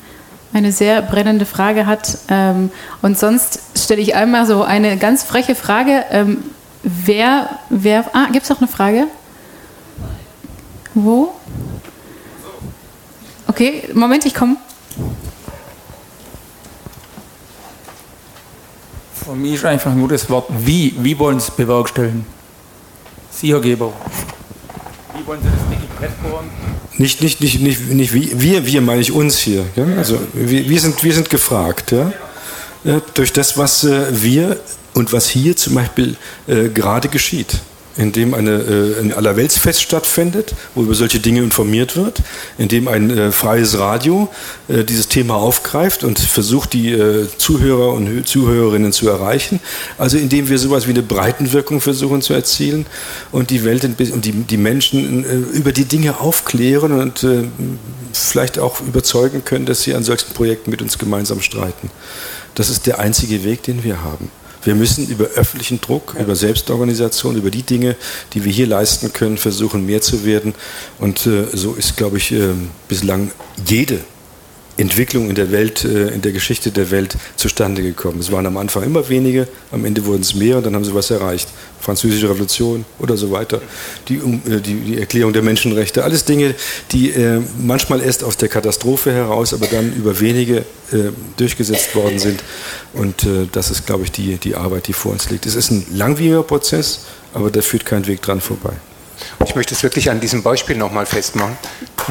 eine sehr brennende Frage hat. Ähm, und sonst stelle ich einmal so eine ganz freche Frage. Ähm, wer, wer, ah, gibt es noch eine Frage? Wo? Okay, Moment, ich komme. Für mich ist einfach nur das Wort wie. Wie wollen Sie es bewerkstelligen? Sie, Herr Geber. Wie wollen Sie das dicke Brett bohren? Nicht, nicht, nicht, nicht, nicht wir, wir meine ich uns hier. Ja? Also wir, wir, sind, wir sind gefragt. Ja, durch das, was äh, wir und was hier zum Beispiel äh, gerade geschieht in dem eine, äh, ein Allerweltsfest stattfindet, wo über solche Dinge informiert wird, in dem ein äh, freies Radio äh, dieses Thema aufgreift und versucht, die äh, Zuhörer und Zuhörerinnen zu erreichen. Also indem wir sowas wie eine Breitenwirkung versuchen zu erzielen und die Welt und die, die Menschen äh, über die Dinge aufklären und äh, vielleicht auch überzeugen können, dass sie an solchen Projekten mit uns gemeinsam streiten. Das ist der einzige Weg, den wir haben. Wir müssen über öffentlichen Druck, über Selbstorganisation, über die Dinge, die wir hier leisten können, versuchen, mehr zu werden. Und äh, so ist, glaube ich, äh, bislang jede Entwicklung in der Welt, äh, in der Geschichte der Welt zustande gekommen. Es waren am Anfang immer wenige, am Ende wurden es mehr und dann haben sie was erreicht. Französische Revolution oder so weiter. Die, äh, die, die Erklärung der Menschenrechte, alles Dinge, die äh, manchmal erst aus der Katastrophe heraus, aber dann über wenige durchgesetzt worden sind. Und das ist, glaube ich, die, die Arbeit, die vor uns liegt. Es ist ein langwieriger Prozess, aber da führt kein Weg dran vorbei. Ich möchte es wirklich an diesem Beispiel nochmal festmachen.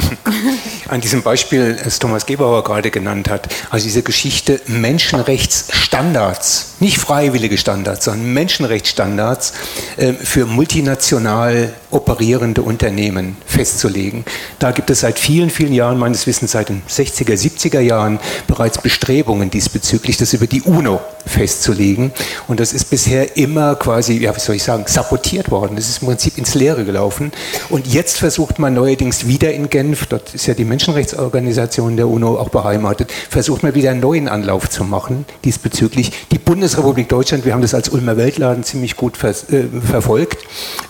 an diesem Beispiel, das Thomas Gebauer gerade genannt hat. Also diese Geschichte Menschenrechtsstandards, nicht freiwillige Standards, sondern Menschenrechtsstandards äh, für multinational operierende Unternehmen festzulegen. Da gibt es seit vielen, vielen Jahren, meines Wissens seit den 60er, 70er Jahren, bereits Bestrebungen diesbezüglich, das über die UNO festzulegen. Und das ist bisher immer quasi, ja, wie soll ich sagen, sabotiert worden. Das ist im Prinzip ins Leere gelaufen. Und jetzt versucht man neuerdings wieder in Genf, dort ist ja die Menschenrechtsorganisation der UNO auch beheimatet, versucht man wieder einen neuen Anlauf zu machen diesbezüglich. Die Bundesrepublik Deutschland, wir haben das als Ulmer Weltladen ziemlich gut ver äh, verfolgt,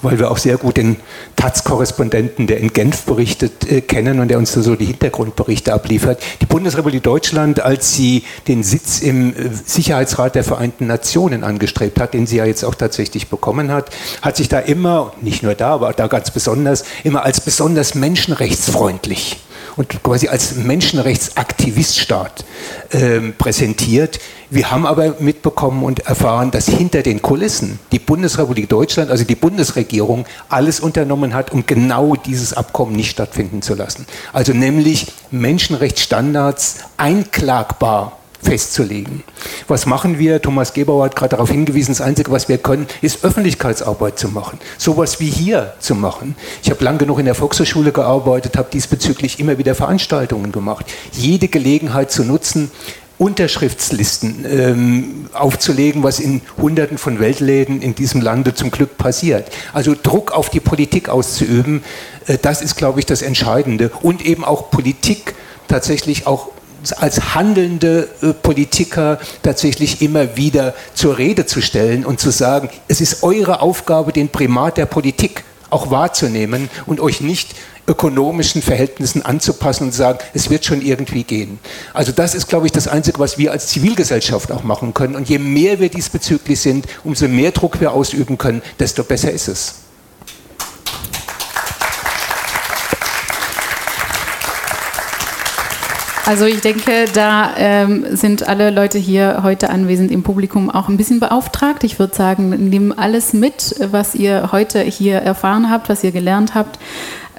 weil wir auch sehr gut den Taz-Korrespondenten, der in Genf berichtet, äh, kennen und der uns so die Hintergrundberichte abliefert. Die Bundesrepublik Deutschland, als sie den Sitz im äh, Sicherheitsrat der Vereinten Nationen angestrebt hat, den sie ja jetzt auch tatsächlich bekommen hat, hat sich da immer, nicht nur da, aber da ganz besonders, immer als besonders menschenrechtsfreundlich und quasi als Menschenrechtsaktiviststaat äh, präsentiert. Wir haben aber mitbekommen und erfahren, dass hinter den Kulissen die Bundesrepublik Deutschland, also die Bundesregierung, alles unternommen hat, um genau dieses Abkommen nicht stattfinden zu lassen. Also nämlich Menschenrechtsstandards einklagbar festzulegen. Was machen wir? Thomas Gebauer hat gerade darauf hingewiesen, das Einzige, was wir können, ist Öffentlichkeitsarbeit zu machen. Sowas wie hier zu machen. Ich habe lang genug in der Volkshochschule gearbeitet, habe diesbezüglich immer wieder Veranstaltungen gemacht. Jede Gelegenheit zu nutzen, Unterschriftslisten ähm, aufzulegen, was in Hunderten von Weltläden in diesem Lande zum Glück passiert. Also Druck auf die Politik auszuüben, äh, das ist, glaube ich, das Entscheidende. Und eben auch Politik tatsächlich auch als handelnde äh, Politiker tatsächlich immer wieder zur Rede zu stellen und zu sagen, es ist eure Aufgabe, den Primat der Politik auch wahrzunehmen und euch nicht ökonomischen Verhältnissen anzupassen und sagen, es wird schon irgendwie gehen. Also das ist, glaube ich, das Einzige, was wir als Zivilgesellschaft auch machen können. Und je mehr wir diesbezüglich sind, umso mehr Druck wir ausüben können, desto besser ist es. Also ich denke, da ähm, sind alle Leute hier heute anwesend im Publikum auch ein bisschen beauftragt. Ich würde sagen, nimm alles mit, was ihr heute hier erfahren habt, was ihr gelernt habt.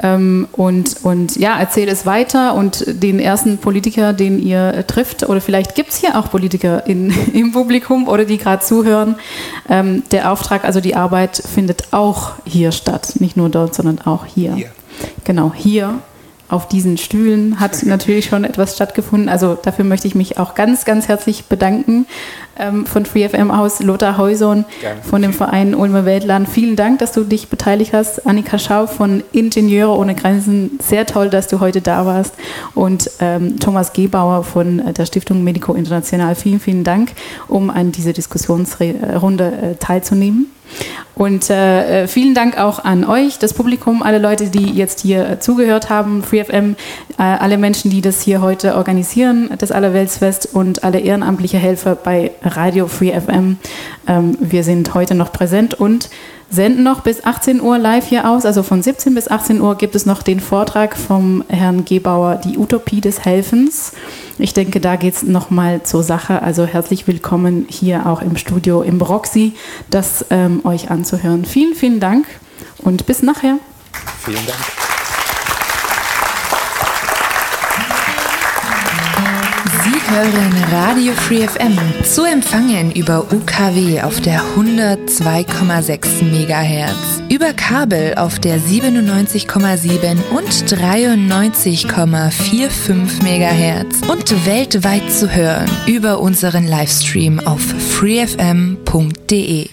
Ähm, und, und ja, erzähl es weiter und den ersten Politiker, den ihr trifft, oder vielleicht gibt es hier auch Politiker in, im Publikum oder die gerade zuhören, ähm, der Auftrag, also die Arbeit findet auch hier statt. Nicht nur dort, sondern auch hier. hier. Genau, hier auf diesen Stühlen hat natürlich schon etwas stattgefunden. Also dafür möchte ich mich auch ganz, ganz herzlich bedanken ähm, von FreeFM aus Lothar Heuson von dem Verein Ulmer Weltland. Vielen Dank, dass du dich beteiligt hast. Annika Schau von Ingenieure ohne Grenzen. Sehr toll, dass du heute da warst. Und ähm, Thomas Gebauer von der Stiftung Medico International. Vielen, vielen Dank, um an dieser Diskussionsrunde äh, teilzunehmen. Und äh, vielen Dank auch an euch, das Publikum, alle Leute, die jetzt hier äh, zugehört haben, FreeFM, äh, alle Menschen, die das hier heute organisieren, das Allerweltsfest und alle ehrenamtliche Helfer bei Radio FreeFM. Ähm, wir sind heute noch präsent und senden noch bis 18 Uhr live hier aus. Also von 17 bis 18 Uhr gibt es noch den Vortrag vom Herrn Gebauer, die Utopie des Helfens. Ich denke, da geht es nochmal zur Sache. Also herzlich willkommen hier auch im Studio im Broxy, das ähm, euch anzuhören. Vielen, vielen Dank und bis nachher. Vielen Dank. Hören Radio Free FM zu empfangen über UKW auf der 102,6 MHz, über Kabel auf der 97,7 und 93,45 MHz und weltweit zu hören über unseren Livestream auf freefm.de.